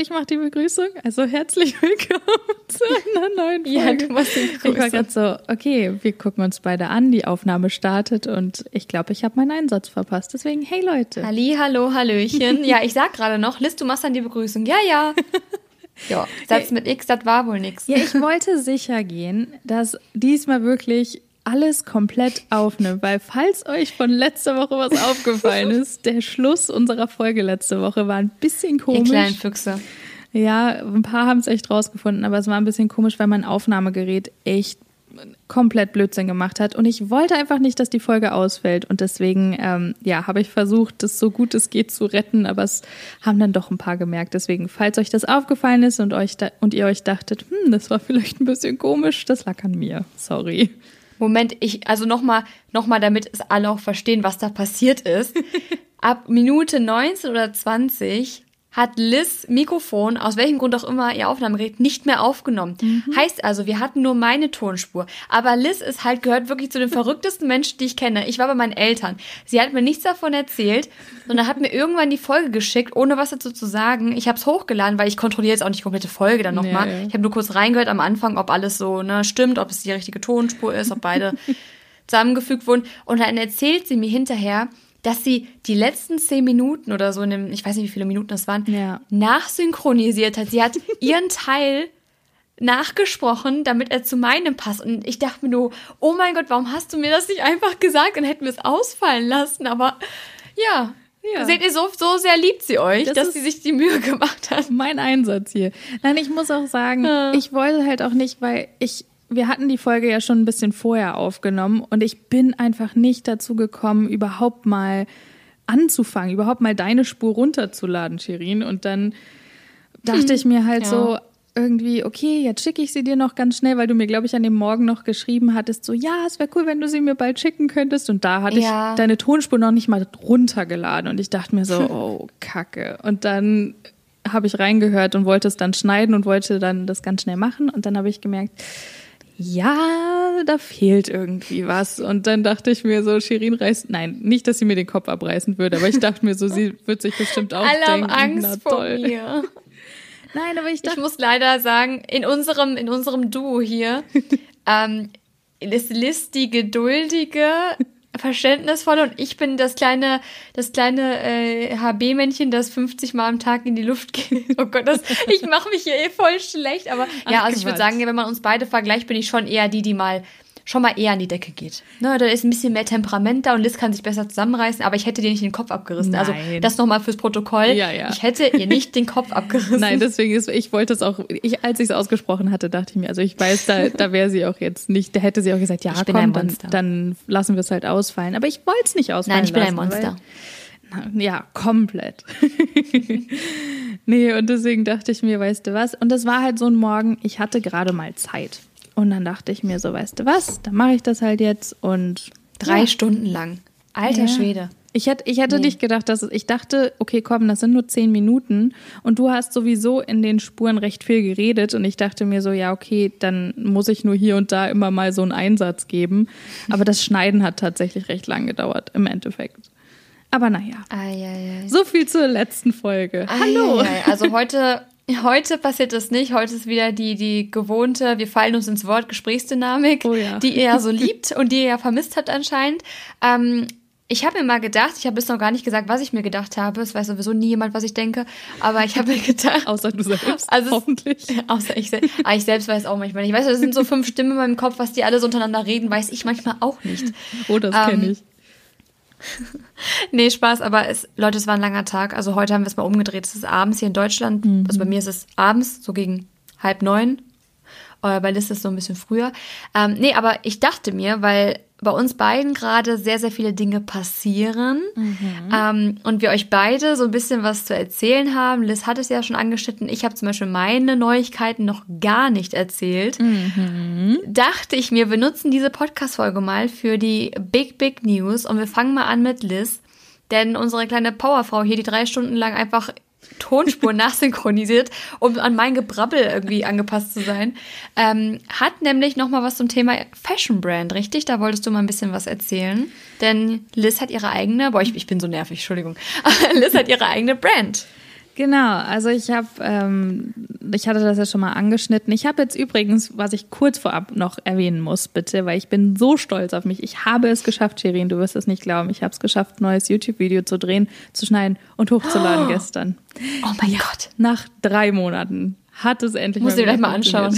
ich mache die Begrüßung. Also herzlich willkommen zu einer neuen Folge. Ja, du machst die Begrüßung. Ich war gerade so, okay, wir gucken uns beide an, die Aufnahme startet und ich glaube, ich habe meinen Einsatz verpasst. Deswegen, hey Leute. Halli, hallo, hallöchen. ja, ich sag gerade noch, Liz, du machst dann die Begrüßung. Ja, ja. Ja, Satz mit X, das war wohl nix. Ja, ich wollte sicher gehen, dass diesmal wirklich alles komplett aufnimmt, weil falls euch von letzter Woche was aufgefallen ist, der Schluss unserer Folge letzte Woche war ein bisschen komisch. Die kleinen Füchse. Ja, ein paar haben es echt rausgefunden, aber es war ein bisschen komisch, weil mein Aufnahmegerät echt komplett Blödsinn gemacht hat und ich wollte einfach nicht, dass die Folge ausfällt und deswegen ähm, ja habe ich versucht, das so gut es geht zu retten, aber es haben dann doch ein paar gemerkt. Deswegen, falls euch das aufgefallen ist und euch da, und ihr euch dachtet, hm, das war vielleicht ein bisschen komisch, das lag an mir. Sorry. Moment, ich, also nochmal, nochmal, damit es alle auch verstehen, was da passiert ist. Ab Minute 19 oder 20 hat Liz Mikrofon, aus welchem Grund auch immer, ihr Aufnahmegerät nicht mehr aufgenommen. Mhm. Heißt also, wir hatten nur meine Tonspur. Aber Liz ist halt, gehört wirklich zu den verrücktesten Menschen, die ich kenne. Ich war bei meinen Eltern. Sie hat mir nichts davon erzählt, sondern hat mir irgendwann die Folge geschickt, ohne was dazu zu sagen. Ich habe es hochgeladen, weil ich kontrolliere jetzt auch nicht die komplette Folge dann nochmal. Nee. Ich habe nur kurz reingehört am Anfang, ob alles so ne, stimmt, ob es die richtige Tonspur ist, ob beide zusammengefügt wurden. Und dann erzählt sie mir hinterher, dass sie die letzten zehn Minuten oder so in dem, ich weiß nicht, wie viele Minuten das waren, ja. nachsynchronisiert hat. Sie hat ihren Teil nachgesprochen, damit er zu meinem passt. Und ich dachte mir nur, oh mein Gott, warum hast du mir das nicht einfach gesagt und hätten wir es ausfallen lassen? Aber ja, ja. Seht ihr, so, so sehr liebt sie euch, das dass sie sich die Mühe gemacht hat. Mein Einsatz hier. Nein, ich muss auch sagen, ja. ich wollte halt auch nicht, weil ich wir hatten die Folge ja schon ein bisschen vorher aufgenommen und ich bin einfach nicht dazu gekommen, überhaupt mal anzufangen, überhaupt mal deine Spur runterzuladen, Shirin. Und dann dachte hm, ich mir halt ja. so irgendwie, okay, jetzt schicke ich sie dir noch ganz schnell, weil du mir, glaube ich, an dem Morgen noch geschrieben hattest, so, ja, es wäre cool, wenn du sie mir bald schicken könntest. Und da hatte ja. ich deine Tonspur noch nicht mal runtergeladen und ich dachte mir so, oh, Kacke. Und dann habe ich reingehört und wollte es dann schneiden und wollte dann das ganz schnell machen. Und dann habe ich gemerkt, ja, da fehlt irgendwie was. Und dann dachte ich mir so, Shirin reißt, nein, nicht, dass sie mir den Kopf abreißen würde, aber ich dachte mir so, sie wird sich bestimmt auch Alle denken, haben Angst na toll. Vor mir. Nein, aber ich dachte. Ich muss leider sagen, in unserem, in unserem Duo hier, ähm, ist Liz die geduldige, verständnisvolle und ich bin das kleine, das kleine äh, HB-Männchen, das 50 Mal am Tag in die Luft geht. Oh Gott, das, ich mache mich hier eh voll schlecht. Aber Ach, ja, also ich würde sagen, wenn man uns beide vergleicht, bin ich schon eher die, die mal schon mal eher an die Decke geht. Ne, da ist ein bisschen mehr Temperament da und Liz kann sich besser zusammenreißen, aber ich hätte dir nicht den Kopf abgerissen. Also Nein. Also das nochmal fürs Protokoll. Ja, ja. Ich hätte ihr nicht den Kopf abgerissen. Nein, deswegen ist, ich wollte es auch, ich, als ich es ausgesprochen hatte, dachte ich mir, also ich weiß, da, da wäre sie auch jetzt nicht, da hätte sie auch gesagt, ja, ich komm, dann, dann lassen wir es halt ausfallen. Aber ich wollte es nicht ausfallen. Nein, ich bin lassen, ein Monster. Weil, ja, komplett. nee, und deswegen dachte ich mir, weißt du was? Und das war halt so ein Morgen, ich hatte gerade mal Zeit. Und dann dachte ich mir so, weißt du was, dann mache ich das halt jetzt und. Drei ja. Stunden lang. Alter ja. Schwede. Ich hätte, ich hätte nee. nicht gedacht, dass ich dachte, okay, komm, das sind nur zehn Minuten und du hast sowieso in den Spuren recht viel geredet und ich dachte mir so, ja, okay, dann muss ich nur hier und da immer mal so einen Einsatz geben. Aber das Schneiden hat tatsächlich recht lang gedauert im Endeffekt. Aber naja. Ai, ai, ai. So viel zur letzten Folge. Hallo. Also heute Heute passiert das nicht. Heute ist wieder die, die gewohnte, wir fallen uns ins Wort, Gesprächsdynamik, oh ja. die ihr ja so liebt und die ihr ja vermisst habt anscheinend. Ähm, ich habe mir mal gedacht, ich habe bis noch gar nicht gesagt, was ich mir gedacht habe. Es weiß sowieso nie jemand, was ich denke. Aber ich habe mir gedacht. außer du selbst. Also, hoffentlich. Außer ich selbst. Aber ich selbst weiß auch manchmal nicht. Ich weiß, das sind so fünf Stimmen in meinem Kopf, was die alle so untereinander reden, weiß ich manchmal auch nicht. Oh, das ähm, kenne ich. nee, Spaß, aber es, Leute, es war ein langer Tag. Also heute haben wir es mal umgedreht. Es ist abends hier in Deutschland. Mhm. Also bei mir ist es abends, so gegen halb neun. Bei Liz ist es so ein bisschen früher. Ähm, nee, aber ich dachte mir, weil bei uns beiden gerade sehr, sehr viele Dinge passieren mhm. ähm, und wir euch beide so ein bisschen was zu erzählen haben. Liz hat es ja schon angeschnitten. Ich habe zum Beispiel meine Neuigkeiten noch gar nicht erzählt. Mhm. Dachte ich mir, wir nutzen diese Podcast-Folge mal für die Big, Big News und wir fangen mal an mit Liz. Denn unsere kleine Powerfrau hier, die drei Stunden lang einfach Tonspur nachsynchronisiert, um an mein Gebrabbel irgendwie angepasst zu sein. Ähm, hat nämlich noch mal was zum Thema Fashion Brand, richtig? Da wolltest du mal ein bisschen was erzählen. Denn Liz hat ihre eigene, boah, ich, ich bin so nervig, Entschuldigung. Liz hat ihre eigene Brand. Genau, also ich habe, ähm, ich hatte das ja schon mal angeschnitten. Ich habe jetzt übrigens, was ich kurz vorab noch erwähnen muss, bitte, weil ich bin so stolz auf mich. Ich habe es geschafft, Shirin, du wirst es nicht glauben. Ich habe es geschafft, ein neues YouTube-Video zu drehen, zu schneiden und hochzuladen oh. gestern. Oh mein ja, Gott. Nach drei Monaten hat es endlich Muss ich gleich mal anschauen.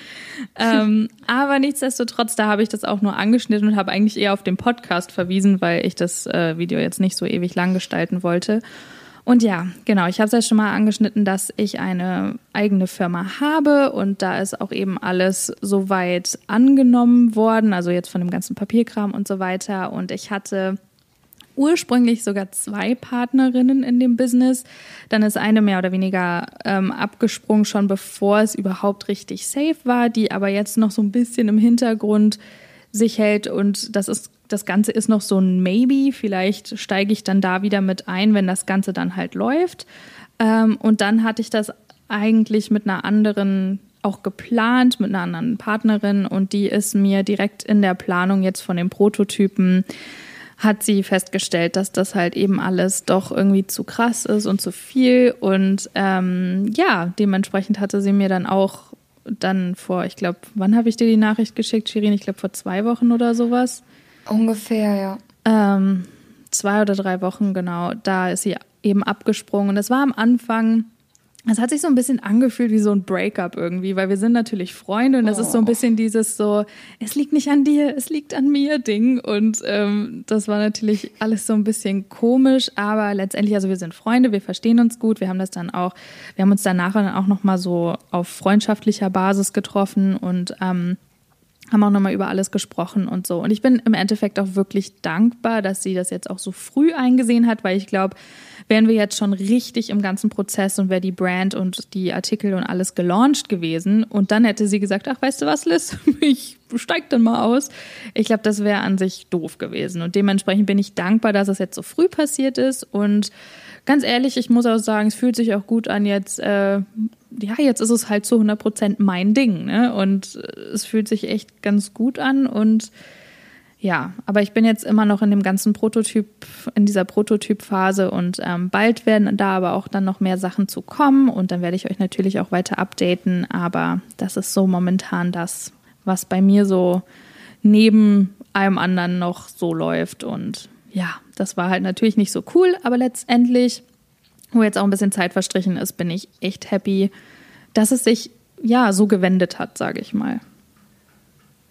ähm, aber nichtsdestotrotz, da habe ich das auch nur angeschnitten und habe eigentlich eher auf den Podcast verwiesen, weil ich das äh, Video jetzt nicht so ewig lang gestalten wollte. Und ja, genau, ich habe es ja schon mal angeschnitten, dass ich eine eigene Firma habe und da ist auch eben alles soweit angenommen worden, also jetzt von dem ganzen Papierkram und so weiter. Und ich hatte ursprünglich sogar zwei Partnerinnen in dem Business. Dann ist eine mehr oder weniger ähm, abgesprungen, schon bevor es überhaupt richtig safe war, die aber jetzt noch so ein bisschen im Hintergrund sich hält und das ist das Ganze ist noch so ein Maybe. Vielleicht steige ich dann da wieder mit ein, wenn das Ganze dann halt läuft. Ähm, und dann hatte ich das eigentlich mit einer anderen auch geplant, mit einer anderen Partnerin. Und die ist mir direkt in der Planung jetzt von den Prototypen hat sie festgestellt, dass das halt eben alles doch irgendwie zu krass ist und zu viel. Und ähm, ja, dementsprechend hatte sie mir dann auch dann vor, ich glaube, wann habe ich dir die Nachricht geschickt, Shirin? Ich glaube vor zwei Wochen oder sowas. Ungefähr, ja. Ähm, zwei oder drei Wochen, genau. Da ist sie eben abgesprungen. Das war am Anfang, es hat sich so ein bisschen angefühlt wie so ein Breakup irgendwie, weil wir sind natürlich Freunde und das oh. ist so ein oh. bisschen dieses so, es liegt nicht an dir, es liegt an mir Ding. Und ähm, das war natürlich alles so ein bisschen komisch, aber letztendlich, also wir sind Freunde, wir verstehen uns gut, wir haben das dann auch, wir haben uns danach dann auch nochmal so auf freundschaftlicher Basis getroffen und ähm, haben auch nochmal über alles gesprochen und so. Und ich bin im Endeffekt auch wirklich dankbar, dass sie das jetzt auch so früh eingesehen hat, weil ich glaube, wären wir jetzt schon richtig im ganzen Prozess und wäre die Brand und die Artikel und alles gelauncht gewesen und dann hätte sie gesagt, ach, weißt du was, Liz, ich steig dann mal aus. Ich glaube, das wäre an sich doof gewesen. Und dementsprechend bin ich dankbar, dass es jetzt so früh passiert ist und ganz ehrlich, ich muss auch sagen, es fühlt sich auch gut an, jetzt äh, ja, jetzt ist es halt zu 100 Prozent mein Ding, ne? Und äh, es fühlt sich echt ganz gut an und ja, aber ich bin jetzt immer noch in dem ganzen Prototyp, in dieser Prototypphase und ähm, bald werden da aber auch dann noch mehr Sachen zu kommen und dann werde ich euch natürlich auch weiter updaten, aber das ist so momentan das, was bei mir so neben allem anderen noch so läuft und ja, das war halt natürlich nicht so cool, aber letztendlich wo jetzt auch ein bisschen Zeit verstrichen ist, bin ich echt happy, dass es sich ja so gewendet hat, sage ich mal.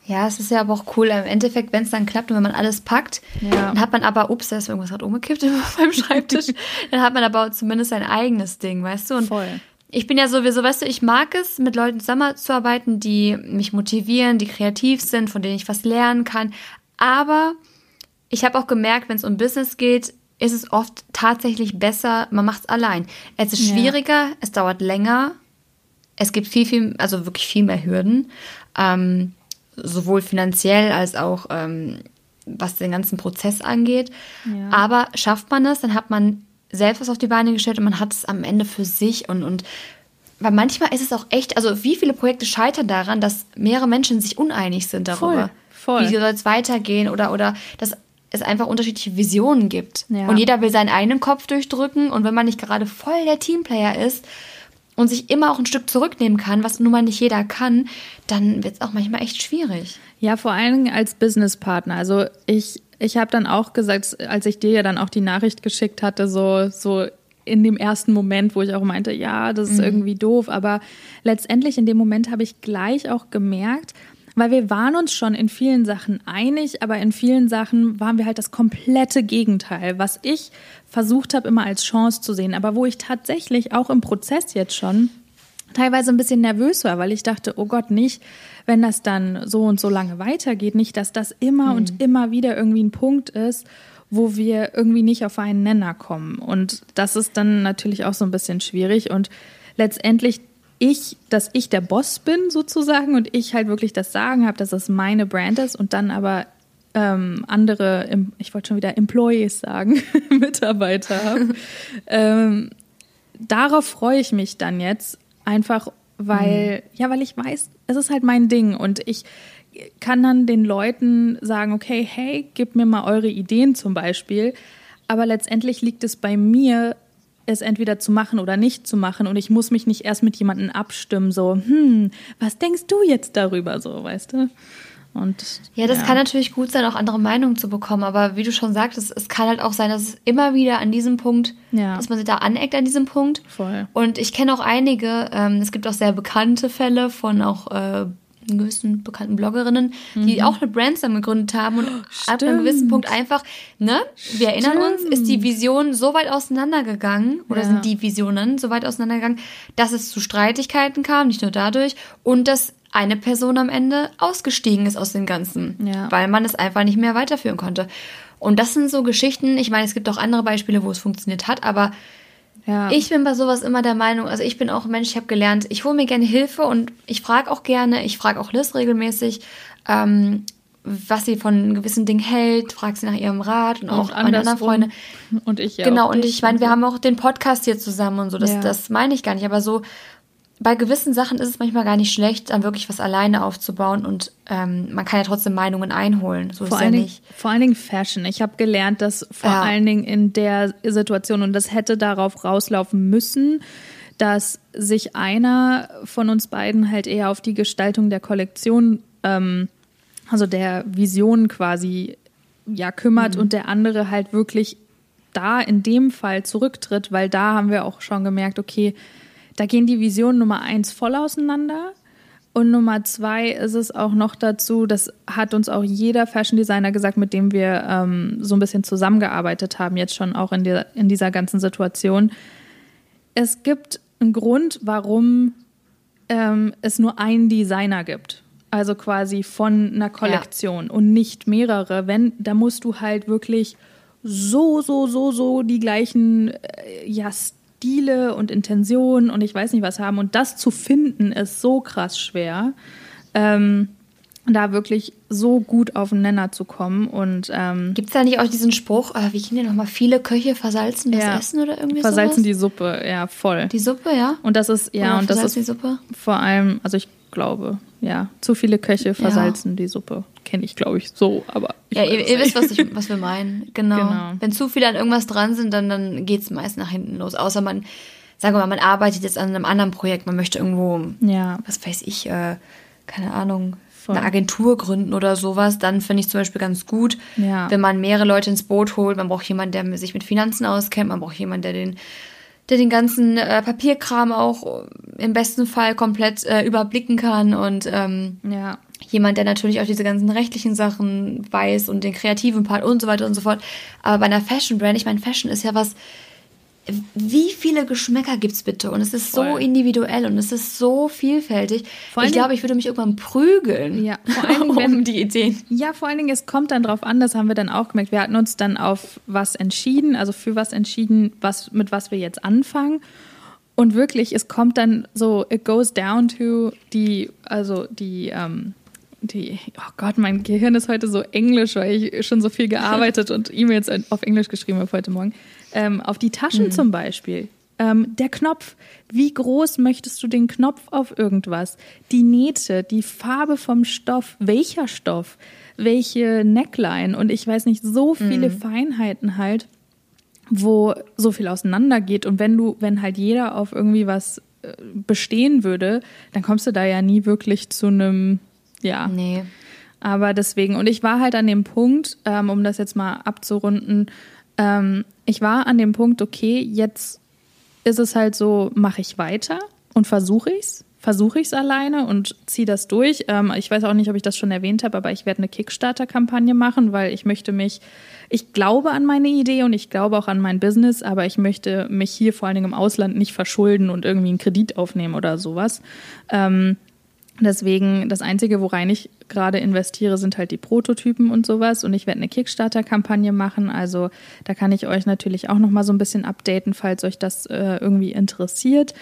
Ja, es ist ja aber auch cool. Im Endeffekt, wenn es dann klappt und wenn man alles packt, ja. dann hat man aber, ups, da ist irgendwas gerade umgekippt beim Schreibtisch, dann hat man aber zumindest sein eigenes Ding, weißt du? Und Voll. Ich bin ja sowieso, weißt du, ich mag es, mit Leuten zusammenzuarbeiten, die mich motivieren, die kreativ sind, von denen ich was lernen kann. Aber ich habe auch gemerkt, wenn es um Business geht, ist es oft tatsächlich besser, man macht es allein. Es ist schwieriger, ja. es dauert länger, es gibt viel, viel, also wirklich viel mehr Hürden, ähm, sowohl finanziell als auch ähm, was den ganzen Prozess angeht. Ja. Aber schafft man das, dann hat man selbst was auf die Beine gestellt und man hat es am Ende für sich und, und weil manchmal ist es auch echt, also wie viele Projekte scheitern daran, dass mehrere Menschen sich uneinig sind darüber. Voll, voll. Wie soll es weitergehen oder, oder dass es einfach unterschiedliche Visionen gibt. Ja. Und jeder will seinen eigenen Kopf durchdrücken. Und wenn man nicht gerade voll der Teamplayer ist und sich immer auch ein Stück zurücknehmen kann, was nun mal nicht jeder kann, dann wird es auch manchmal echt schwierig. Ja, vor allem als Businesspartner. Also ich, ich habe dann auch gesagt, als ich dir ja dann auch die Nachricht geschickt hatte, so, so in dem ersten Moment, wo ich auch meinte, ja, das ist mhm. irgendwie doof. Aber letztendlich in dem Moment habe ich gleich auch gemerkt, weil wir waren uns schon in vielen Sachen einig, aber in vielen Sachen waren wir halt das komplette Gegenteil, was ich versucht habe immer als Chance zu sehen, aber wo ich tatsächlich auch im Prozess jetzt schon teilweise ein bisschen nervös war, weil ich dachte, oh Gott, nicht, wenn das dann so und so lange weitergeht, nicht, dass das immer mhm. und immer wieder irgendwie ein Punkt ist, wo wir irgendwie nicht auf einen Nenner kommen. Und das ist dann natürlich auch so ein bisschen schwierig und letztendlich ich, dass ich der Boss bin sozusagen und ich halt wirklich das Sagen habe, dass es meine Brand ist und dann aber ähm, andere, ich wollte schon wieder Employees sagen, Mitarbeiter habe. ähm, darauf freue ich mich dann jetzt einfach, weil, mhm. ja, weil ich weiß, es ist halt mein Ding und ich kann dann den Leuten sagen, okay, hey, gib mir mal eure Ideen zum Beispiel. Aber letztendlich liegt es bei mir, es entweder zu machen oder nicht zu machen und ich muss mich nicht erst mit jemandem abstimmen, so, hm, was denkst du jetzt darüber, so, weißt du? Und, ja, das ja. kann natürlich gut sein, auch andere Meinungen zu bekommen, aber wie du schon sagtest, es kann halt auch sein, dass es immer wieder an diesem Punkt, ja. dass man sich da aneckt an diesem Punkt. Voll. Und ich kenne auch einige, ähm, es gibt auch sehr bekannte Fälle von auch äh, gewissen bekannten Bloggerinnen, mhm. die auch eine Brand zusammen gegründet haben und Stimmt. ab einem gewissen Punkt einfach, ne, wir erinnern uns, ist die Vision so weit auseinandergegangen oder ja. sind die Visionen so weit auseinandergegangen, dass es zu Streitigkeiten kam, nicht nur dadurch und dass eine Person am Ende ausgestiegen ist aus dem Ganzen, ja. weil man es einfach nicht mehr weiterführen konnte. Und das sind so Geschichten, ich meine, es gibt auch andere Beispiele, wo es funktioniert hat, aber ja. ich bin bei sowas immer der Meinung, also ich bin auch ein Mensch, ich habe gelernt, ich hole mir gerne Hilfe und ich frage auch gerne, ich frage auch Liz regelmäßig, ähm, was sie von gewissen Dingen hält, frage sie nach ihrem Rat und, und auch meine anderen Freunde. Und ich ja. Genau, und ich meine, wir haben auch den Podcast hier zusammen und so, das, ja. das meine ich gar nicht, aber so bei gewissen Sachen ist es manchmal gar nicht schlecht, dann wirklich was alleine aufzubauen und ähm, man kann ja trotzdem Meinungen einholen. So vor ist allen ja Dingen, nicht. Vor allen Dingen Fashion. Ich habe gelernt, dass vor ja. allen Dingen in der Situation, und das hätte darauf rauslaufen müssen, dass sich einer von uns beiden halt eher auf die Gestaltung der Kollektion, ähm, also der Vision quasi, ja, kümmert mhm. und der andere halt wirklich da in dem Fall zurücktritt, weil da haben wir auch schon gemerkt, okay, da gehen die Visionen Nummer eins voll auseinander. Und Nummer zwei ist es auch noch dazu, das hat uns auch jeder Fashion Designer gesagt, mit dem wir ähm, so ein bisschen zusammengearbeitet haben, jetzt schon auch in, der, in dieser ganzen Situation. Es gibt einen Grund, warum ähm, es nur einen Designer gibt. Also quasi von einer Kollektion ja. und nicht mehrere. Wenn, da musst du halt wirklich so, so, so, so die gleichen äh, ja, Stile und Intentionen und ich weiß nicht was haben. Und das zu finden ist so krass schwer. Ähm, da wirklich so gut auf den Nenner zu kommen. Und ähm, gibt es da nicht auch diesen Spruch, äh, wie ging der nochmal, viele Köche versalzen das ja, Essen oder irgendwie Versalzen sowas? die Suppe, ja, voll. Die Suppe, ja. Und das ist, ja, oder und das ist die Suppe? vor allem, also ich glaube, ja, zu viele Köche versalzen ja. die Suppe. Kenne ich, glaube ich, so, aber. Ich ja, ihr, ihr wisst, was, ich, was wir meinen. Genau. genau. Wenn zu viele an irgendwas dran sind, dann, dann geht es meist nach hinten los. Außer man, sagen wir mal, man arbeitet jetzt an einem anderen Projekt, man möchte irgendwo, ja. was weiß ich, äh, keine Ahnung, Voll. eine Agentur gründen oder sowas, dann finde ich zum Beispiel ganz gut, ja. wenn man mehrere Leute ins Boot holt. Man braucht jemanden, der sich mit Finanzen auskennt, man braucht jemanden, der den der den ganzen äh, Papierkram auch im besten Fall komplett äh, überblicken kann und ähm, ja. jemand, der natürlich auch diese ganzen rechtlichen Sachen weiß und den kreativen Part und so weiter und so fort. Aber bei einer Fashion Brand, ich meine, Fashion ist ja was, wie viele Geschmäcker gibt es bitte? Und es ist Voll. so individuell und es ist so vielfältig. ich glaube, ich würde mich irgendwann prügeln. Ja, vor allen Dingen, wenn, um die Ideen. Ja, vor allen Dingen, es kommt dann drauf an, das haben wir dann auch gemerkt. Wir hatten uns dann auf was entschieden, also für was entschieden, was, mit was wir jetzt anfangen. Und wirklich, es kommt dann so, it goes down to die, also die, ähm, die, oh Gott, mein Gehirn ist heute so englisch, weil ich schon so viel gearbeitet und E-Mails auf Englisch geschrieben habe heute Morgen. Ähm, auf die Taschen mhm. zum Beispiel. Ähm, der Knopf. Wie groß möchtest du den Knopf auf irgendwas? Die Nähte, die Farbe vom Stoff, welcher Stoff, welche Neckline und ich weiß nicht, so viele mhm. Feinheiten halt, wo so viel auseinandergeht. Und wenn du, wenn halt jeder auf irgendwie was äh, bestehen würde, dann kommst du da ja nie wirklich zu einem, ja. Nee. Aber deswegen, und ich war halt an dem Punkt, ähm, um das jetzt mal abzurunden, ähm, ich war an dem Punkt, okay, jetzt ist es halt so, mache ich weiter und versuche ich es. Versuche ich es alleine und ziehe das durch. Ähm, ich weiß auch nicht, ob ich das schon erwähnt habe, aber ich werde eine Kickstarter-Kampagne machen, weil ich möchte mich, ich glaube an meine Idee und ich glaube auch an mein Business, aber ich möchte mich hier vor allen Dingen im Ausland nicht verschulden und irgendwie einen Kredit aufnehmen oder sowas. Ähm, Deswegen, das Einzige, worein ich gerade investiere, sind halt die Prototypen und sowas. Und ich werde eine Kickstarter-Kampagne machen. Also da kann ich euch natürlich auch nochmal so ein bisschen updaten, falls euch das äh, irgendwie interessiert.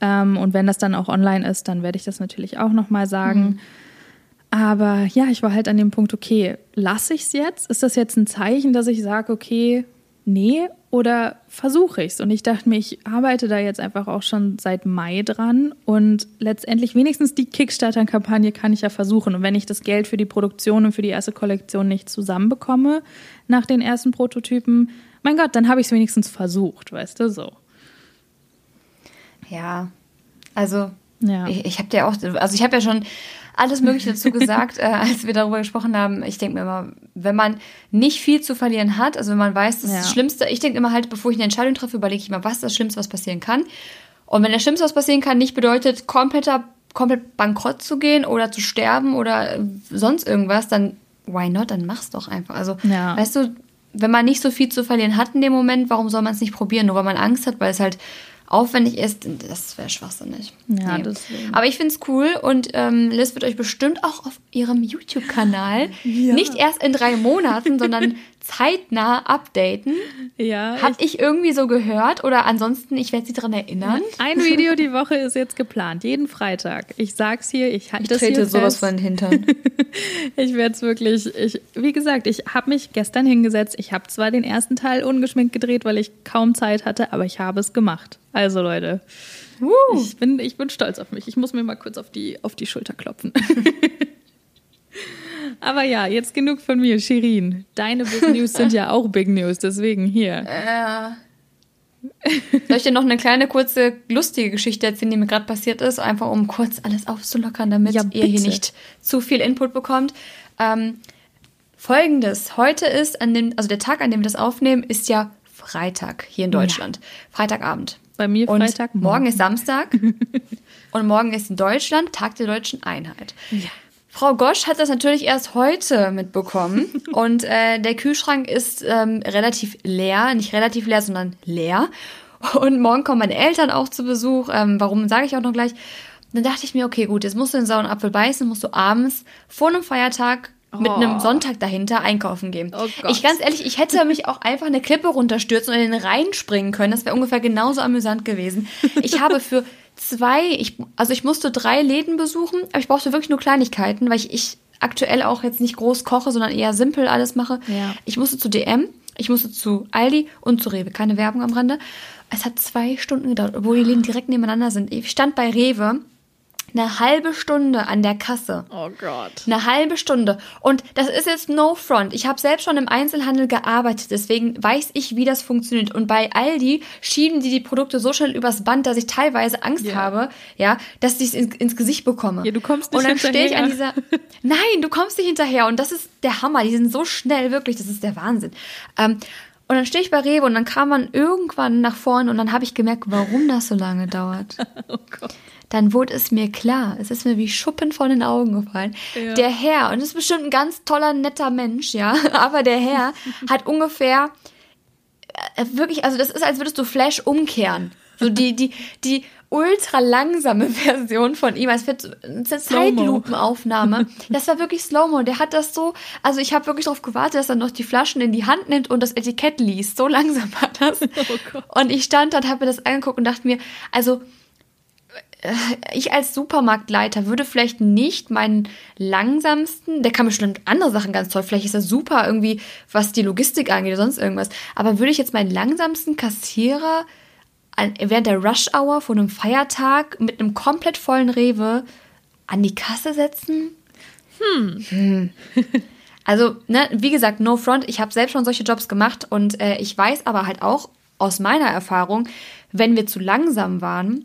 Ähm, und wenn das dann auch online ist, dann werde ich das natürlich auch nochmal sagen. Mhm. Aber ja, ich war halt an dem Punkt, okay, lasse ich es jetzt? Ist das jetzt ein Zeichen, dass ich sage, okay, nee, oder versuche ich es? Und ich dachte mir, ich arbeite da jetzt einfach auch schon seit Mai dran und letztendlich wenigstens die Kickstarter-Kampagne kann ich ja versuchen. Und wenn ich das Geld für die Produktion und für die erste Kollektion nicht zusammenbekomme nach den ersten Prototypen, mein Gott, dann habe ich es wenigstens versucht, weißt du, so. Ja, also Ja. ich, ich habe dir auch, also ich habe ja schon alles Mögliche dazu gesagt, äh, als wir darüber gesprochen haben. Ich denke mir immer, wenn man nicht viel zu verlieren hat, also wenn man weiß, das ist Ja. das Schlimmste, ich denke immer halt, bevor ich eine Entscheidung treffe, überlege ich immer, was ist das Schlimmste, was passieren kann. Und wenn das Schlimmste, was passieren kann, nicht bedeutet, kompletter, komplett bankrott zu gehen oder zu sterben oder äh, sonst irgendwas, dann why not? Dann mach's doch einfach. Also, Ja. weißt du, wenn man nicht so viel zu verlieren hat in dem Moment, warum soll man es nicht probieren? Nur weil man Angst hat, weil es halt aufwendig ist, das wäre schwachsinnig. Ja, deswegen. Aber ich finde es cool und ähm, Liz wird euch bestimmt auch auf ihrem YouTube-Kanal nicht erst in drei Monaten, sondern zeitnah updaten. Ja, Hab ich irgendwie so gehört oder ansonsten, ich werde sie daran erinnern. Ein Video die Woche ist jetzt geplant, jeden Freitag. Ich sag's hier, ich halte Ich das trete hier sowas fest. von den Hintern. Ich werde es wirklich, ich, wie gesagt, ich habe mich gestern hingesetzt. Ich habe zwar den ersten Teil ungeschminkt gedreht, weil ich kaum Zeit hatte, aber ich habe es gemacht. Also Leute, ich, bin, ich bin stolz auf mich. Ich muss mir mal kurz auf die, auf die Schulter klopfen. aber ja, jetzt genug von mir, Shirin. Deine Big News sind ja auch Big News, deswegen hier. Soll ich dir noch eine kleine, kurze, lustige Geschichte erzählen, die mir gerade passiert ist, einfach um kurz alles aufzulockern, damit Ja, ihr hier nicht zu viel Input bekommt. Ähm, Folgendes, heute ist, an dem, also der Tag, an dem wir das aufnehmen, ist ja Freitag hier in Deutschland. Freitagabend. Bei mir Und Freitag morgen ist Samstag und morgen ist in Deutschland Tag der deutschen Einheit. Frau Gosch hat das natürlich erst heute mitbekommen und äh, der Kühlschrank ist ähm, relativ leer, nicht relativ leer, sondern leer. Und morgen kommen meine Eltern auch zu Besuch. Ähm, warum sage ich auch noch gleich? Dann dachte ich mir, okay, gut, jetzt musst du den sauren Apfel beißen, musst du abends vor einem Feiertag mit einem Oh. Sonntag dahinter einkaufen gehen. Oh ich ganz ehrlich, ich hätte mich auch einfach eine Klippe runterstürzen und in den Rhein springen können. Das wäre ungefähr genauso amüsant gewesen. Ich habe für zwei, ich, also ich musste drei Läden besuchen, aber ich brauchte wirklich nur Kleinigkeiten, weil ich, ich aktuell auch jetzt nicht groß koche, sondern eher simpel alles mache. Ja. Ich musste zu DM, ich musste zu Aldi und zu Rewe. Keine Werbung am Rande. Es hat zwei Stunden gedauert, obwohl die Läden direkt nebeneinander sind. Ich stand bei Rewe eine halbe Stunde an der Kasse. Oh Gott. Eine halbe Stunde. Und das ist jetzt no front. Ich habe selbst schon im Einzelhandel gearbeitet, deswegen weiß ich, wie das funktioniert. Und bei Aldi schieben die die Produkte so schnell übers Band, dass ich teilweise Angst Ja. habe, ja, dass ich es ins, ins Gesicht bekomme. Ja, du kommst nicht Und dann stehe ich an hinterher. dieser. Nein, du kommst nicht hinterher. Und das ist der Hammer. Die sind so schnell, wirklich. Das ist der Wahnsinn. Ähm, und dann stehe ich bei Rewe und dann kam man irgendwann nach vorne und dann habe ich gemerkt, warum das so lange dauert Oh Gott. Dann wurde es mir klar. Es ist mir wie Schuppen von den Augen gefallen. Ja. Der Herr, und das ist bestimmt ein ganz toller, netter Mensch, ja, aber der Herr hat ungefähr äh, wirklich, also das ist, als würdest du Flash umkehren. So die, die, die ultra langsame Version von ihm, als wäre es eine Zeitlupenaufnahme. Das war wirklich Slow-Mo. Der hat das so, also ich habe wirklich darauf gewartet, dass er noch die Flaschen in die Hand nimmt und das Etikett liest. So langsam war das. Gott. und ich stand da und habe mir das angeguckt und dachte mir, also ich als Supermarktleiter würde vielleicht nicht meinen langsamsten, der kann bestimmt andere Sachen ganz toll, vielleicht ist er super irgendwie, was die Logistik angeht oder sonst irgendwas, aber würde ich jetzt meinen langsamsten Kassierer während der Rush Hour von einem Feiertag mit einem komplett vollen Rewe an die Kasse setzen? Hm. Also, ne, wie gesagt, no front, ich habe selbst schon solche Jobs gemacht und äh, ich weiß aber halt auch aus meiner Erfahrung, wenn wir zu langsam waren,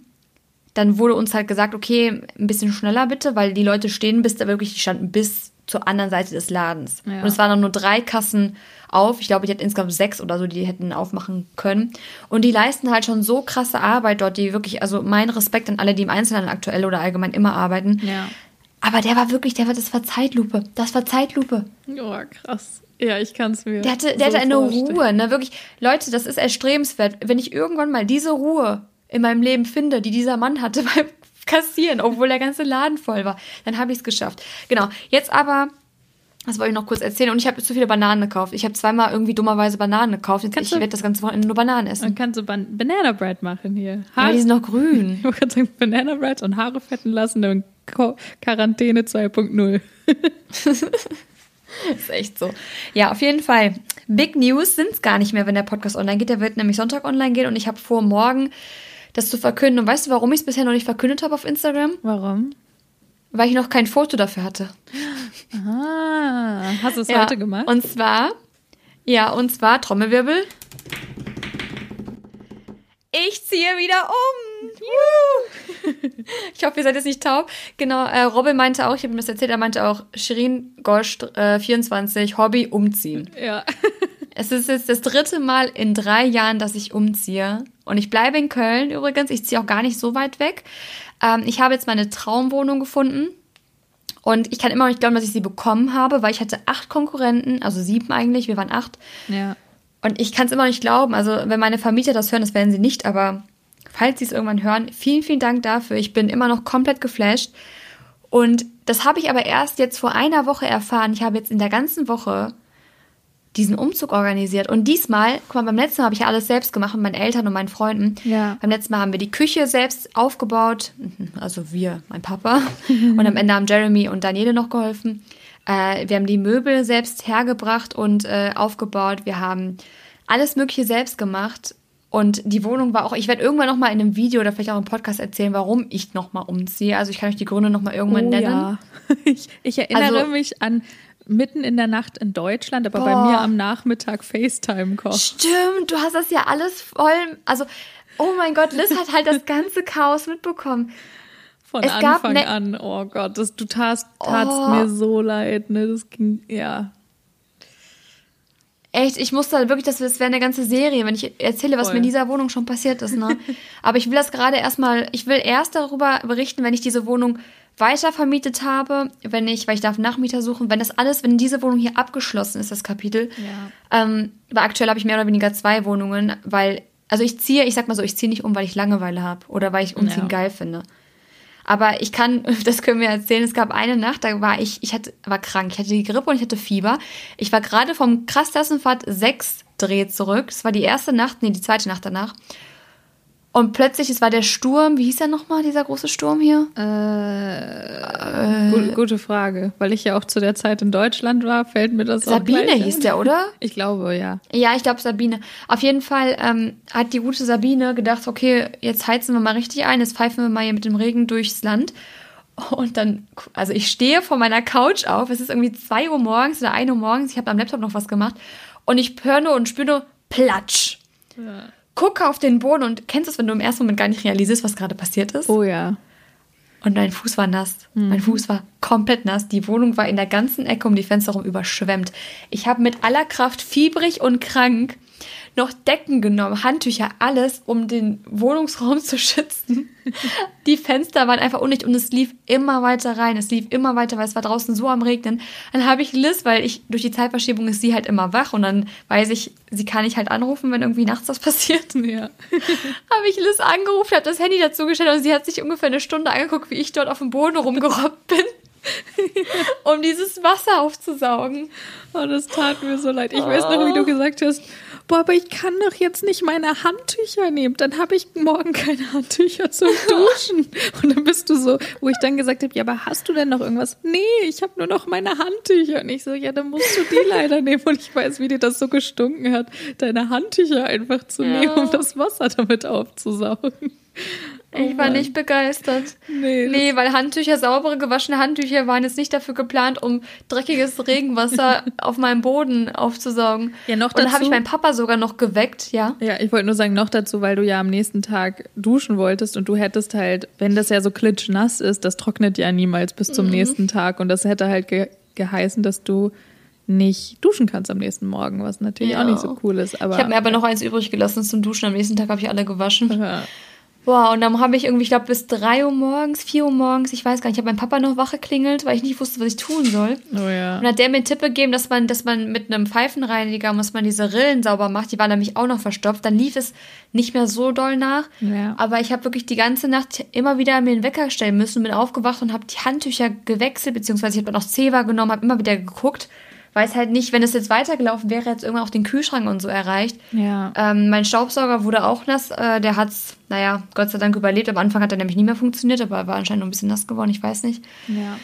dann wurde uns halt gesagt, okay, ein bisschen schneller bitte, weil die Leute stehen bis da wirklich, die standen bis zur anderen Seite des Ladens. Ja. Und es waren dann nur drei Kassen auf. Ich glaube, die hätten insgesamt sechs oder so, die hätten aufmachen können. Und die leisten halt schon so krasse Arbeit dort, die wirklich, also mein Respekt an alle, die im Einzelhandel aktuell oder allgemein immer arbeiten. Ja. Aber der war wirklich, der war, das war Zeitlupe. Das war Zeitlupe. Oh, krass. Ja, ich kann es mir. Der hatte, der so hatte eine vorstellen. Ruhe, ne? Wirklich, Leute, das ist erstrebenswert. Wenn ich irgendwann mal diese Ruhe in meinem Leben finde, die dieser Mann hatte beim Kassieren, obwohl der ganze Laden voll war, dann habe ich es geschafft. Genau. Jetzt aber, das wollte ich noch kurz erzählen. Und ich habe zu viele Bananen gekauft. Ich habe zweimal irgendwie dummerweise Bananen gekauft. Jetzt, Kannst ich werde das ganze Wochenende nur Bananen essen. Dann kannst du Ban Banana Bread machen hier. Aber die sind noch grün. ich wollte gerade sagen, Banana Bread und Haare fetten lassen und Quarantäne 2.0. ist echt so. Ja, auf jeden Fall. Big News sind es gar nicht mehr, wenn der Podcast online geht. Der wird nämlich Sonntag online gehen und ich habe vor, morgen das zu verkünden. Und weißt du, warum ich es bisher noch nicht verkündet habe auf Instagram? Warum? Weil ich noch kein Foto dafür hatte. Ah, hast du es Ja, heute gemacht? Und zwar, ja, und zwar Trommelwirbel. Ich ziehe wieder um. ich hoffe, ihr seid jetzt nicht taub. Genau, äh, Robin meinte auch, ich habe ihm das erzählt, er meinte auch, Shirin Gosch, äh, 24, Hobby umziehen. Ja. es ist jetzt das dritte Mal in drei Jahren, dass ich umziehe. Und ich bleibe in Köln übrigens. Ich ziehe auch gar nicht so weit weg. Ähm, ich habe jetzt meine Traumwohnung gefunden. Und ich kann immer noch nicht glauben, dass ich sie bekommen habe, weil ich hatte acht Konkurrenten, also sieben eigentlich, wir waren acht. Ja. Und ich kann es immer noch nicht glauben. Also, wenn meine Vermieter das hören, das werden sie nicht, aber falls sie es irgendwann hören, vielen, vielen Dank dafür. Ich bin immer noch komplett geflasht. Und das habe ich aber erst jetzt vor einer Woche erfahren. Ich habe jetzt in der ganzen Woche diesen Umzug organisiert. Und diesmal, guck mal, beim letzten Mal habe ich ja alles selbst gemacht mit meinen Eltern und meinen Freunden. Ja. Beim letzten Mal haben wir die Küche selbst aufgebaut. Also wir, mein Papa. und am Ende haben Jeremy und Daniele noch geholfen. Äh, wir haben die Möbel selbst hergebracht und äh, aufgebaut. Wir haben alles Mögliche selbst gemacht. Und die Wohnung war auch, ich werde irgendwann nochmal in einem Video oder vielleicht auch im Podcast erzählen, warum ich nochmal umziehe. Also ich kann euch die Gründe nochmal irgendwann oh, nennen. Ja. Ich, ich erinnere Also- mich an mitten in der Nacht in Deutschland, aber bei Boah. mir am Nachmittag FaceTime kochen. Stimmt, du hast das ja alles voll. Also, oh mein Gott, Liz hat halt das ganze Chaos mitbekommen. Von Es gab Anfang ne- an. Oh Gott, das, du tatst, tatst Oh. mir so leid, ne? Das ging, ja. Echt, ich musste halt wirklich, das, das wäre eine ganze Serie, wenn ich erzähle, was Voll. mir in dieser Wohnung schon passiert ist. Ne? Aber ich will das gerade erstmal, ich will erst darüber berichten, wenn ich diese Wohnung weiter vermietet habe, wenn ich, weil ich darf Nachmieter suchen, wenn das alles, wenn diese Wohnung hier abgeschlossen ist, das Kapitel. Ja. Ähm, weil aktuell habe ich mehr oder weniger zwei Wohnungen, weil, also ich ziehe, ich sag mal so, ich ziehe nicht um, weil ich Langeweile habe oder weil ich Umziehen Ja. geil finde. Aber ich kann, das können wir erzählen, es gab eine Nacht, da war ich, ich hatte, war krank, ich hatte die Grippe und ich hatte Fieber. Ich war gerade vom Krasstassenfahrt 6 Dreh zurück. Das war die erste Nacht, nee, die zweite Nacht danach. Und plötzlich, es war der Sturm, wie hieß er nochmal, dieser große Sturm hier? Gu- Gute Frage. Weil ich ja auch zu der Zeit in Deutschland war, fällt mir das auch Sabine hieß der, oder? Ich glaube, ja. Ja, ich glaube Sabine. Auf jeden Fall ähm, hat die gute Sabine gedacht, okay, jetzt heizen wir mal richtig ein, jetzt pfeifen wir mal hier mit dem Regen durchs Land. Und dann, also ich stehe vor meiner Couch auf, es ist irgendwie 2 Uhr morgens oder 1 Uhr morgens, ich habe am Laptop noch was gemacht und ich höre nur und spüre nur Platsch. Gucke auf den Boden und kennst du es, wenn du im ersten Moment gar nicht realisierst, was gerade passiert ist? Oh ja. Und mein Fuß war nass. Mein Fuß war komplett nass. Die Wohnung war in der ganzen Ecke um die Fenster rum überschwemmt. Ich habe mit aller Kraft fiebrig und krank noch Decken genommen, Handtücher, alles, um den Wohnungsraum zu schützen. Die Fenster waren einfach undicht und es lief immer weiter rein. Es lief immer weiter, weil es war draußen so am Regnen. Dann habe ich Liz, weil ich durch die Zeitverschiebung ist sie halt immer wach und dann weiß ich, sie kann ich halt anrufen, wenn irgendwie nachts was passiert Ja. habe ich Liz angerufen, habe das Handy dazu gestellt und sie hat sich ungefähr eine Stunde angeguckt, wie ich dort auf dem Boden rumgerobbt bin, um dieses Wasser aufzusaugen. Oh, das tat mir so leid. Ich weiß noch, wie du gesagt hast, boah, aber ich kann doch jetzt nicht meine Handtücher nehmen. Dann habe ich morgen keine Handtücher zum Duschen. Und dann bist du so, wo ich dann gesagt habe, ja, aber hast du denn noch irgendwas? Nee, ich habe nur noch meine Handtücher. Und ich so, ja, dann musst du die leider nehmen. Und ich weiß, wie dir das so gestunken hat, deine Handtücher einfach zu Ja. nehmen, um das Wasser damit aufzusaugen. Ich war Mann. nicht begeistert. Nee, Nee, weil Handtücher, saubere, gewaschene Handtücher waren jetzt nicht dafür geplant, um dreckiges Regenwasser auf meinem Boden aufzusaugen. Ja, noch Und dann habe dazu- ich meinen Papa sogar noch geweckt, ja. Ja, ich wollte nur sagen, noch dazu, weil du ja am nächsten Tag duschen wolltest und du hättest halt, wenn das ja so klitschnass ist, das trocknet ja niemals bis Mhm. zum nächsten Tag und das hätte halt ge geheißen, dass du nicht duschen kannst am nächsten Morgen, was natürlich Ja. auch nicht so cool ist. Aber Ich habe mir aber noch eins übrig gelassen zum Duschen. Am nächsten Tag habe ich alle gewaschen. Ja. Boah, und dann habe ich irgendwie, ich glaube, bis 3 Uhr morgens, 4 Uhr morgens, ich weiß gar nicht, ich habe meinen Papa noch wach geklingelt, weil ich nicht wusste, was ich tun soll. Oh ja. Und hat der mir einen Tipp gegeben, dass man, dass man mit einem Pfeifenreiniger, muss man diese Rillen sauber macht, die waren nämlich auch noch verstopft. Dann lief es nicht mehr so doll nach. Ja. Aber ich habe wirklich die ganze Nacht immer wieder mir einen Wecker stellen müssen, bin aufgewacht und habe die Handtücher gewechselt, beziehungsweise ich habe dann auch Zewa genommen, habe immer wieder geguckt. Weiß halt nicht, wenn es jetzt weitergelaufen wäre, jetzt irgendwann auch den Kühlschrank und so erreicht. Ja. Ähm, mein Staubsauger wurde auch nass. Äh, der hat's, naja, Gott sei Dank überlebt. Am Anfang hat er nämlich nie mehr funktioniert, aber er war anscheinend noch ein bisschen nass geworden, ich weiß nicht. ja.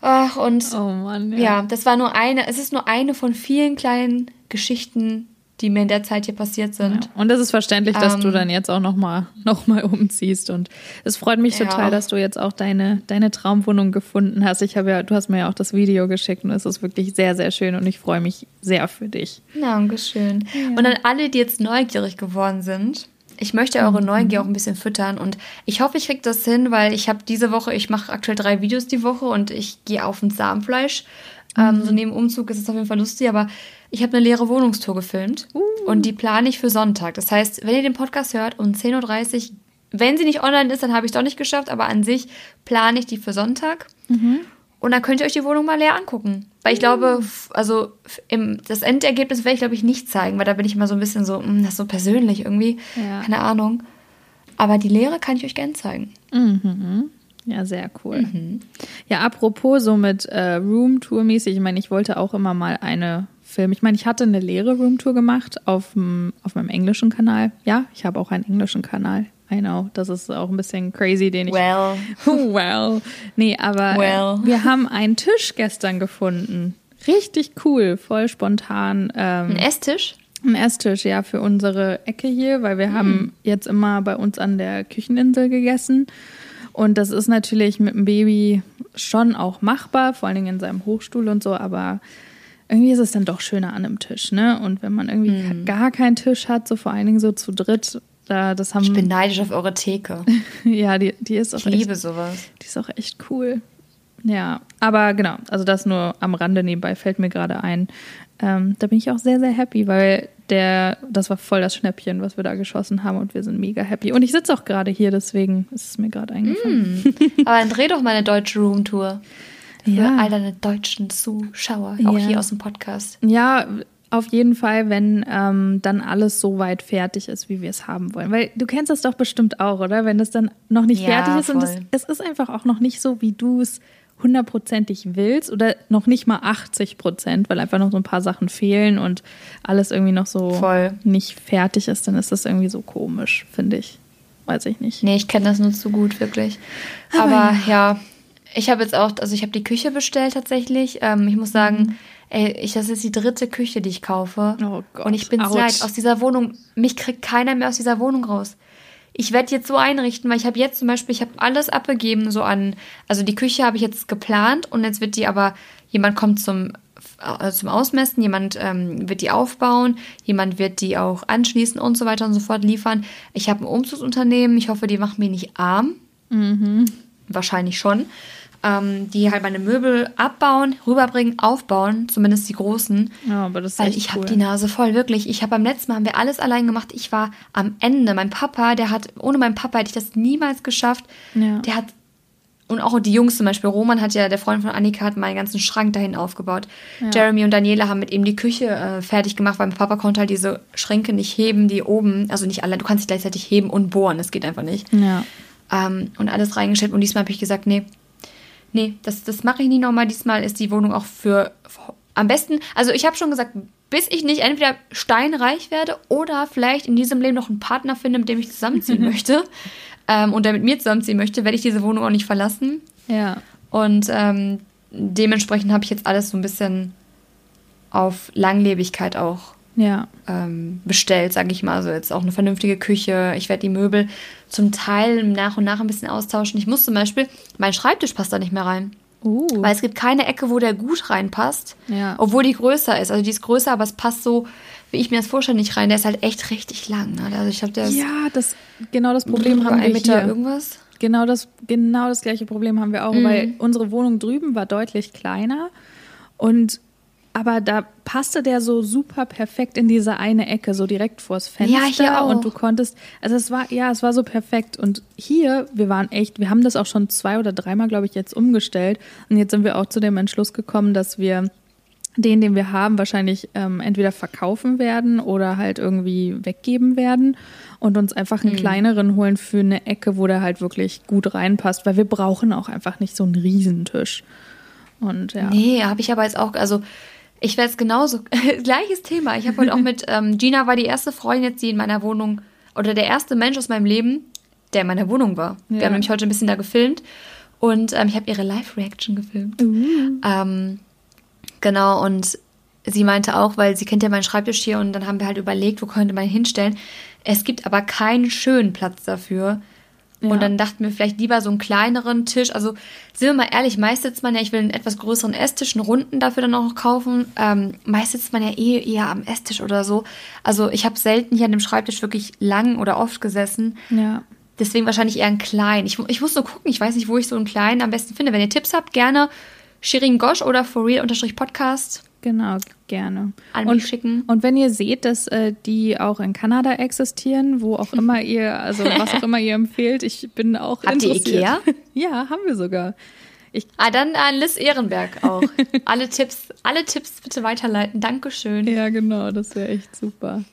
Ach, und Oh Mann. ja. das war nur eine, es ist nur eine von vielen kleinen Geschichten, die mir in der Zeit hier passiert sind. Ja. Und es ist verständlich, dass du Ähm, dann jetzt auch nochmal noch mal umziehst. Und es freut mich Ja. total, dass du jetzt auch deine, deine Traumwohnung gefunden hast. Ich habe ja, du hast mir ja auch das Video geschickt und es ist wirklich sehr, sehr schön und ich freue mich sehr für dich. Dankeschön. Und an alle, die jetzt neugierig geworden sind, ich möchte eure Neugier auch ein bisschen füttern und ich hoffe, ich kriege das hin, weil ich habe diese Woche, ich mache aktuell drei Videos die Woche und ich gehe auf ein Samenfleisch. Ähm, so neben Umzug ist es auf jeden Fall lustig, aber ich habe eine leere Wohnungstour gefilmt und die plane ich für Sonntag. Das heißt, wenn ihr den Podcast hört um 10.30 Uhr, wenn sie nicht online ist, dann habe ich es doch nicht geschafft, aber an sich plane ich die für Sonntag. Und dann könnt ihr euch die Wohnung mal leer angucken. Weil ich glaube, f- also im, das Endergebnis werde ich, glaube ich, nicht zeigen, weil da bin ich immer so ein bisschen so, mm, das ist so persönlich irgendwie. Ja. Keine Ahnung. Aber die Lehre kann ich euch gern zeigen. Ja, sehr cool. Ja, apropos so mit äh, Roomtour-mäßig, ich meine, ich wollte auch immer mal eine filmen. Ich meine, ich hatte eine leere Roomtour gemacht auf, dem- auf meinem englischen Kanal. Ja, ich habe auch einen englischen Kanal. I know, das ist auch ein bisschen crazy, den ich. Well. well. Nee, aber äh, Well. wir haben einen Tisch gestern gefunden. Richtig cool, voll spontan. Ähm, Ein Esstisch? ein Esstisch, ja, für unsere Ecke hier, weil wir haben jetzt immer bei uns an der Kücheninsel gegessen. Und das ist natürlich mit dem Baby schon auch machbar, vor allen Dingen in seinem Hochstuhl und so, aber irgendwie ist es dann doch schöner an einem Tisch, ne? Und wenn man irgendwie gar keinen Tisch hat, so vor allen Dingen so zu dritt, da, das haben Ich bin neidisch auf eure Theke. ja, die, die ist auch Ich echt liebe sowas. die ist auch echt cool. Ja, aber genau, also das nur am Rande nebenbei fällt mir gerade ein. Ähm, da bin ich auch sehr, sehr happy, weil der, das war voll das Schnäppchen, was wir da geschossen haben und wir sind mega happy. Und ich sitze auch gerade hier, deswegen ist es mir gerade eingefallen. Aber dann dreh doch mal eine deutsche Roomtour. Für Ja. all deine deutschen Zuschauer, auch Ja. hier aus dem Podcast. Ja, auf jeden Fall, wenn ähm, dann alles so weit fertig ist, wie wir es haben wollen. Weil du kennst das doch bestimmt auch, oder? Wenn das dann noch nicht Ja, fertig ist und es, voll. es ist einfach auch noch nicht so, wie du es hundertprozentig willst oder noch nicht mal 80 Prozent, weil einfach noch so ein paar Sachen fehlen und alles irgendwie noch so Voll. nicht fertig ist, dann ist das irgendwie so komisch, finde ich. Weiß ich nicht. Nee, ich kenne das nur zu gut, wirklich. Aber ja, ich habe jetzt auch, also ich habe die Küche bestellt tatsächlich. Ähm, ich muss sagen, ey, ich, das ist die dritte Küche, die ich kaufe. Oh Gott, Und ich bin leid, aus dieser Wohnung, mich kriegt keiner mehr aus dieser Wohnung raus. Ich werde jetzt so einrichten, weil ich habe jetzt zum Beispiel, ich habe alles abgegeben, so an, also die Küche habe ich jetzt geplant und jetzt wird die aber, jemand kommt zum, äh, zum Ausmessen, jemand ähm, wird die aufbauen, jemand wird die auch anschließen und so weiter und so fort liefern. Ich habe ein Umzugsunternehmen, ich hoffe, die machen mich nicht arm. Wahrscheinlich schon. Ähm, die halt meine Möbel abbauen, rüberbringen, aufbauen, zumindest die großen. Ja, aber das ist Weil echt ich cool. habe die Nase voll, wirklich. Ich habe beim letzten Mal haben wir alles allein gemacht. Ich war am Ende. Mein Papa, der hat, ohne meinen Papa hätte ich das niemals geschafft. Ja. Der hat, und auch die Jungs zum Beispiel, Roman hat ja, der Freund von Annika, hat meinen ganzen Schrank dahin aufgebaut. Jeremy und Daniela haben mit ihm die Küche äh, fertig gemacht, weil mein Papa konnte halt diese Schränke nicht heben, die oben, also nicht alle, du kannst nicht gleichzeitig heben und bohren, das geht einfach nicht Ja. ähm, und alles reingestellt. Und diesmal habe ich gesagt, nee, nee, das, das mache ich nicht nochmal. Diesmal ist die Wohnung auch für, am besten, also ich habe schon gesagt, bis ich nicht entweder steinreich werde oder vielleicht in diesem Leben noch einen Partner finde, mit dem ich zusammenziehen möchte ähm, und der mit mir zusammenziehen möchte, werde ich diese Wohnung auch nicht verlassen. Ja. Und ähm, dementsprechend habe ich jetzt alles so ein bisschen auf Langlebigkeit auch Ja. ähm, bestellt, sage ich mal. Also jetzt auch eine vernünftige Küche. Ich werde die Möbel zum Teil nach und nach ein bisschen austauschen. Ich muss zum Beispiel, mein Schreibtisch passt da nicht mehr rein. Uh. Weil es gibt keine Ecke, wo der gut reinpasst. Ja. Obwohl die größer ist. Also die ist größer, aber es passt so, wie ich mir das vorstelle, nicht rein. Der ist halt echt richtig lang. Ne? Also ich der ist Ja, das genau das Problem haben wir Meter hier. irgendwas. Genau das, genau das gleiche Problem haben wir auch, weil unsere Wohnung drüben war deutlich kleiner und aber da passte der so super perfekt in diese eine Ecke, so direkt vors Fenster. Ja, hier auch. Und du konntest, also es war, ja, es war so perfekt. Und hier, wir waren echt, wir haben das auch schon zwei oder dreimal, glaube ich, jetzt umgestellt. Und jetzt sind wir auch zu dem Entschluss gekommen, dass wir den, den wir haben, wahrscheinlich ähm, entweder verkaufen werden oder halt irgendwie weggeben werden und uns einfach Mhm. einen kleineren holen für eine Ecke, wo der halt wirklich gut reinpasst, weil wir brauchen auch einfach nicht so einen Riesentisch. Und ja. Nee, habe ich aber jetzt auch, also ich werde es genauso, gleiches Thema. Ich habe heute auch mit, ähm, Gina war die erste Freundin jetzt, die in meiner Wohnung, oder der erste Mensch aus meinem Leben, der in meiner Wohnung war. Wir Ja. haben nämlich heute ein bisschen da gefilmt und ähm, ich habe ihre Live-Reaction gefilmt. Ähm, genau, und sie meinte auch, weil sie kennt ja meinen Schreibtisch hier und dann haben wir halt überlegt, wo könnte man ihn hinstellen. Es gibt aber keinen schönen Platz dafür. Ja. Und dann dachten wir vielleicht lieber so einen kleineren Tisch. Also sind wir mal ehrlich, meist sitzt man ja, ich will einen etwas größeren Esstisch, einen runden dafür dann auch noch kaufen. Ähm, meist sitzt man ja eh eher am Esstisch oder so. Also ich habe selten hier an dem Schreibtisch wirklich lang oder oft gesessen. Ja. Deswegen wahrscheinlich eher einen kleinen. Ich, ich muss nur gucken, ich weiß nicht, wo ich so einen kleinen am besten finde. Wenn ihr Tipps habt, gerne Shirin Gosch oder for real Podcast Genau, gerne. An und, schicken. Und wenn ihr seht, dass äh, die auch in Kanada existieren, wo auch immer ihr, also was auch immer ihr empfehlt, ich bin auch Habt interessiert. ihr Ikea? ja, haben wir sogar. Ich ah, dann an Liz Ehrenberg auch. alle Tipps, alle Tipps bitte weiterleiten. Dankeschön. Ja, genau, das wäre echt super.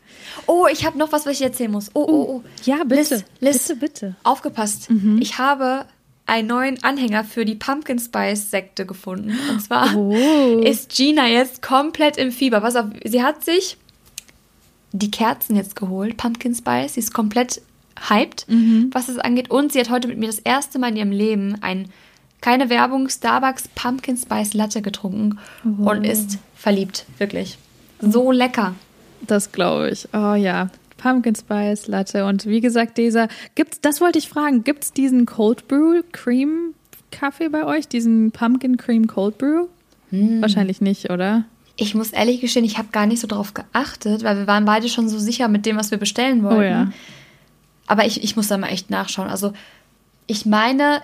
Oh, ich habe noch was, was ich erzählen muss. Oh, oh, oh. Ja, bitte. Liz, Liz bitte, bitte. Aufgepasst. Mhm. Ich habe einen neuen Anhänger für die Pumpkin Spice Sekte gefunden. Und zwar oh. ist Gina jetzt komplett im Fieber. Pass auf, sie hat sich die Kerzen jetzt geholt, Pumpkin Spice. Sie ist komplett hyped, mhm. was es angeht. Und sie hat heute mit mir das erste Mal in ihrem Leben ein, keine Werbung, Starbucks Pumpkin Spice Latte getrunken oh. und ist verliebt. Wirklich. So lecker. Das glaube ich. Oh ja, Pumpkin Spice Latte. Und wie gesagt, dieser, gibt's, das wollte ich fragen, gibt es diesen Cold Brew Cream Kaffee bei euch? Diesen Pumpkin Cream Cold Brew? Hm. Wahrscheinlich nicht, oder? Ich muss ehrlich gestehen, ich habe gar nicht so drauf geachtet, weil wir waren beide schon so sicher mit dem, was wir bestellen wollten. Oh ja. Aber ich, ich muss da mal echt nachschauen. Also ich meine,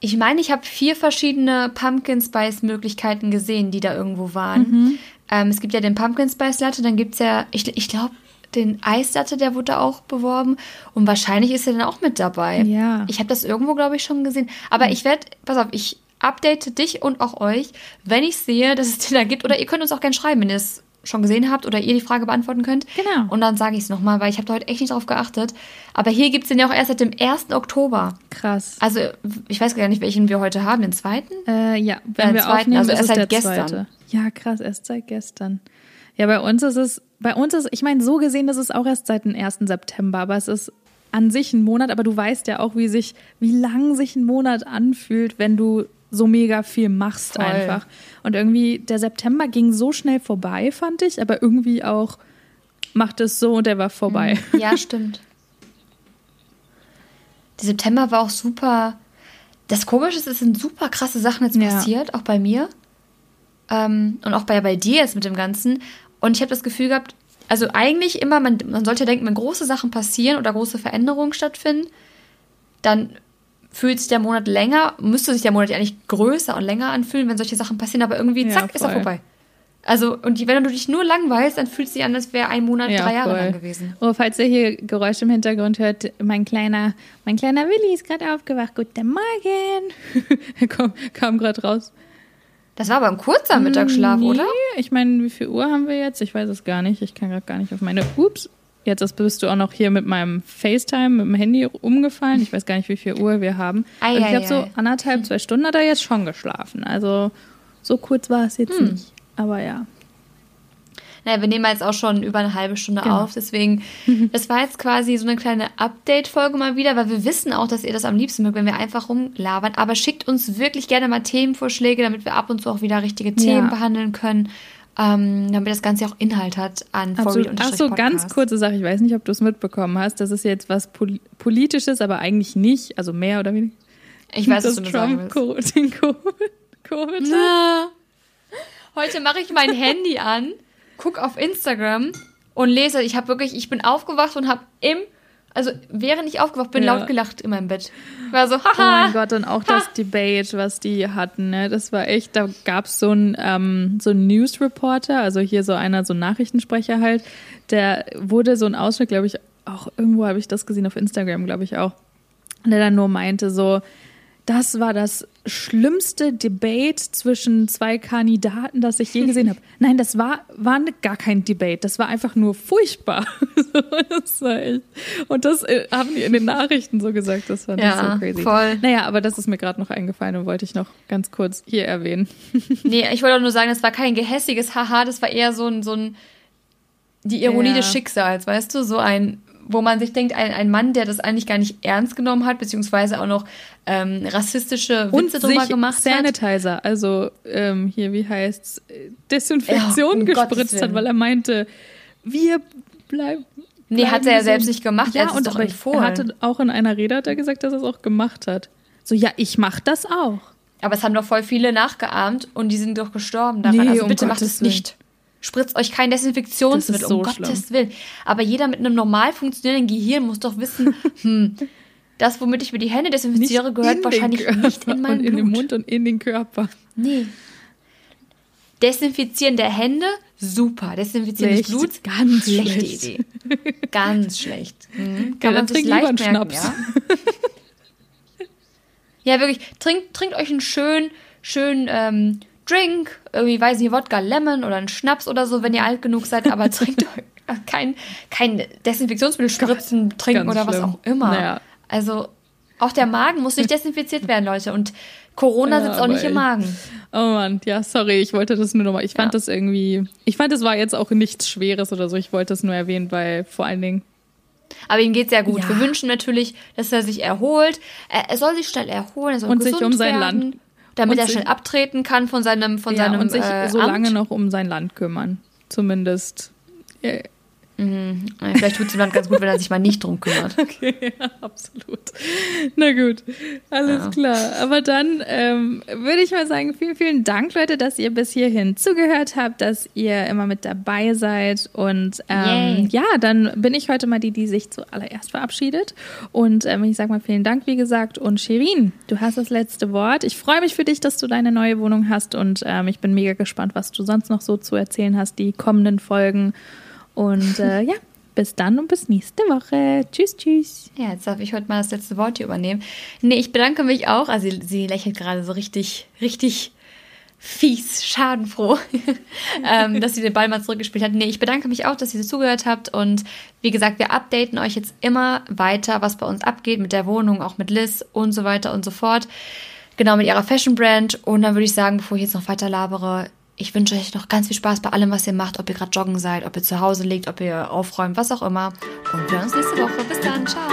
ich meine, ich habe vier verschiedene Pumpkin Spice Möglichkeiten gesehen, die da irgendwo waren. Mhm. Ähm, es gibt ja den Pumpkin Spice Latte, dann gibt es ja, ich, ich glaube, den Eislatte, der wurde auch beworben. Und wahrscheinlich ist er dann auch mit dabei. Ja. Ich habe das irgendwo, glaube ich, schon gesehen. Aber ich werde, pass auf, ich update dich und auch euch, wenn ich sehe, dass es den da gibt. Oder ihr könnt uns auch gerne schreiben, wenn ihr es schon gesehen habt oder ihr die Frage beantworten könnt. Genau. Und dann sage ich es nochmal, weil ich habe da heute echt nicht drauf geachtet. Aber hier gibt es den ja auch erst seit dem 1. Oktober. Krass. Also ich weiß gar nicht, welchen wir heute haben, den zweiten? Äh, ja, wenn äh, wir zweiten, aufnehmen, also erst seit gestern. Zweite. Ja, krass, erst seit gestern. Ja, bei uns ist es, bei uns ist, ich meine, so gesehen ist es auch erst seit dem 1. September, aber es ist an sich ein Monat, aber du weißt ja auch, wie sich, wie lang sich ein Monat anfühlt, wenn du so mega viel machst Voll. einfach. Und irgendwie, der September ging so schnell vorbei, fand ich, aber irgendwie auch macht es so und er war vorbei. Mhm. Ja, stimmt. Der September war auch super. Das Komische ist, es sind super krasse Sachen jetzt passiert, ja. auch bei mir. Ähm, und auch bei, bei dir jetzt mit dem Ganzen. Und ich habe das Gefühl gehabt, also eigentlich immer, man, man sollte denken, wenn große Sachen passieren oder große Veränderungen stattfinden, dann fühlt sich der Monat länger, müsste sich der Monat ja eigentlich größer und länger anfühlen, wenn solche Sachen passieren, aber irgendwie, zack, ja, ist er vorbei. Also, und wenn du dich nur langweilst, dann fühlt es sich an, als wäre ein Monat ja, drei Jahre voll. lang gewesen. Oh, falls ihr hier Geräusche im Hintergrund hört, mein kleiner, mein kleiner Willi ist gerade aufgewacht. Guten Morgen. er kam, kam gerade raus. Das war aber ein kurzer Mittagsschlaf, nee, oder? Ich meine, wie viel Uhr haben wir jetzt? Ich weiß es gar nicht. Ich kann gerade gar nicht auf meine. Ups. Jetzt bist du auch noch hier mit meinem FaceTime, mit dem Handy umgefallen. Ich weiß gar nicht, wie viel Uhr wir haben. Ei, ich glaube, so anderthalb, zwei Stunden hat er jetzt schon geschlafen. Also so kurz war es jetzt hm. nicht. Aber ja. Naja, wir nehmen jetzt auch schon über eine halbe Stunde genau. auf. Deswegen, das war jetzt quasi so eine kleine Update-Folge mal wieder, weil wir wissen auch, dass ihr das am liebsten mögt, wenn wir einfach rumlabern. Aber schickt uns wirklich gerne mal Themenvorschläge, damit wir ab und zu auch wieder richtige Themen ja. behandeln können. Ähm, damit das Ganze auch Inhalt hat an Absolut. Ach so, ganz kurze Sache. Ich weiß nicht, ob du es mitbekommen hast. Das ist jetzt was Pol Politisches, aber eigentlich nicht. Also mehr oder weniger. Ich weiß, dass was du Trump sagen den Covid. Heute mache ich mein Handy an guck auf Instagram und lese, ich habe wirklich, ich bin aufgewacht und habe im, also während ich aufgewacht bin, ja. laut gelacht in meinem Bett. War so, haha. Oh mein Gott, und auch das Debate, was die hatten, ne? Das war echt, da gab es so einen ähm, so ein News Reporter, also hier so einer, so ein Nachrichtensprecher halt, der wurde so ein Ausschnitt, glaube ich, auch irgendwo habe ich das gesehen auf Instagram, glaube ich auch, der dann nur meinte so, das war das schlimmste Debate zwischen zwei Kandidaten, das ich je gesehen habe. Nein, das war, war gar kein Debate. Das war einfach nur furchtbar. und das äh, haben die in den Nachrichten so gesagt. Das fand ja, so crazy. Voll. Naja, aber das ist mir gerade noch eingefallen und wollte ich noch ganz kurz hier erwähnen. nee, ich wollte auch nur sagen, das war kein gehässiges Haha, das war eher so ein, so ein die Ironie ja. des Schicksals, weißt du? So ein wo man sich denkt, ein, ein Mann, der das eigentlich gar nicht ernst genommen hat, beziehungsweise auch noch ähm, rassistische Witze drüber gemacht Sanitizer, hat. Sanitizer, also ähm, hier, wie heißt's, Desinfektion ja, um gespritzt hat, weil er meinte, wir bleiben Nee, hat er ja selbst nicht gemacht, er Ja, hat es und doch empfohlen. er hatte auch in einer Rede hat er gesagt, dass er es auch gemacht hat. So, ja, ich mach das auch. Aber es haben doch voll viele nachgeahmt und die sind doch gestorben daran. Nee, also um bitte macht Gottes es nicht. Spritzt euch kein Desinfektionsmittel, so um Gottes Willen. Aber jeder mit einem normal funktionierenden Gehirn muss doch wissen, hm, das, womit ich mir die Hände desinfiziere, gehört in den wahrscheinlich Körper nicht in meinen und in Blut. den Mund und in den Körper. Nee. Desinfizieren der Hände, super. Desinfizieren des. Bluts, Ganz schlechte schlecht. Idee. Ganz schlecht. Mhm. Ja, dann trink lieber einen Schnaps. Ja? ja, wirklich. Trinkt, trinkt euch einen schönen, schönen ähm, Drink, irgendwie, weiß nicht, Wodka Lemon oder einen Schnaps oder so, wenn ihr alt genug seid, aber trinkt kein, kein Desinfektionsmittel spritzen, trinken Ganz oder was schlimm. auch immer. Naja. Also, auch der Magen muss nicht desinfiziert werden, Leute. Und Corona Ja, sitzt auch nicht im. Magen. Oh Mann, ja, sorry, ich wollte das nur nochmal. Ich fand Ja. das irgendwie, ich fand, das war jetzt auch nichts Schweres oder so. Ich wollte das nur erwähnen, weil vor allen Dingen, Aber ihm geht's sehr gut. Ja. Wir wünschen natürlich, dass er sich erholt. Er, soll sich schnell erholen, er soll Und sich um sein werden, Land- damit und er schnell abtreten kann von seinem von ja, seinem und sich äh, so lange Amt. noch um sein Land kümmern. Zumindest. Äh, Ja, Vielleicht tut's ihm dann ganz gut, wenn er sich mal nicht drum kümmert. Okay, ja, absolut. Na gut, alles Ja. klar. Aber dann ähm, würde ich mal sagen, vielen, vielen Dank, Leute, dass ihr bis hierhin zugehört habt, dass ihr immer mit dabei seid. Und ähm, ja, dann bin ich heute mal die, die sich zuallererst verabschiedet. Und ähm, ich sage mal vielen Dank, wie gesagt. Und Shirin, du hast das letzte Wort. Ich freue mich für dich, dass du deine neue Wohnung hast. Und ähm, ich bin mega gespannt, was du sonst noch so zu erzählen hast, die kommenden Folgen. Und äh, ja, bis dann und bis nächste Woche. Tschüss, tschüss. Ja, jetzt darf ich heute mal das letzte Wort hier übernehmen. Nee, ich bedanke mich auch. Also sie, sie lächelt gerade so richtig, richtig fies, schadenfroh, ähm, dass sie den Ball mal zurückgespielt hat. Nee, ich bedanke mich auch, dass ihr zugehört habt. Und wie gesagt, wir updaten euch jetzt immer weiter, was bei uns abgeht mit der Wohnung, auch mit Liz und so weiter und so fort. Genau, mit ihrer Fashion Brand. Und dann würde ich sagen, bevor ich jetzt noch weiter labere, ich wünsche euch noch ganz viel Spaß bei allem, was ihr macht, ob ihr gerade joggen seid, ob ihr zu Hause liegt, ob ihr aufräumt, was auch immer. Und wir hören uns nächste Woche. Bis dann. Ciao.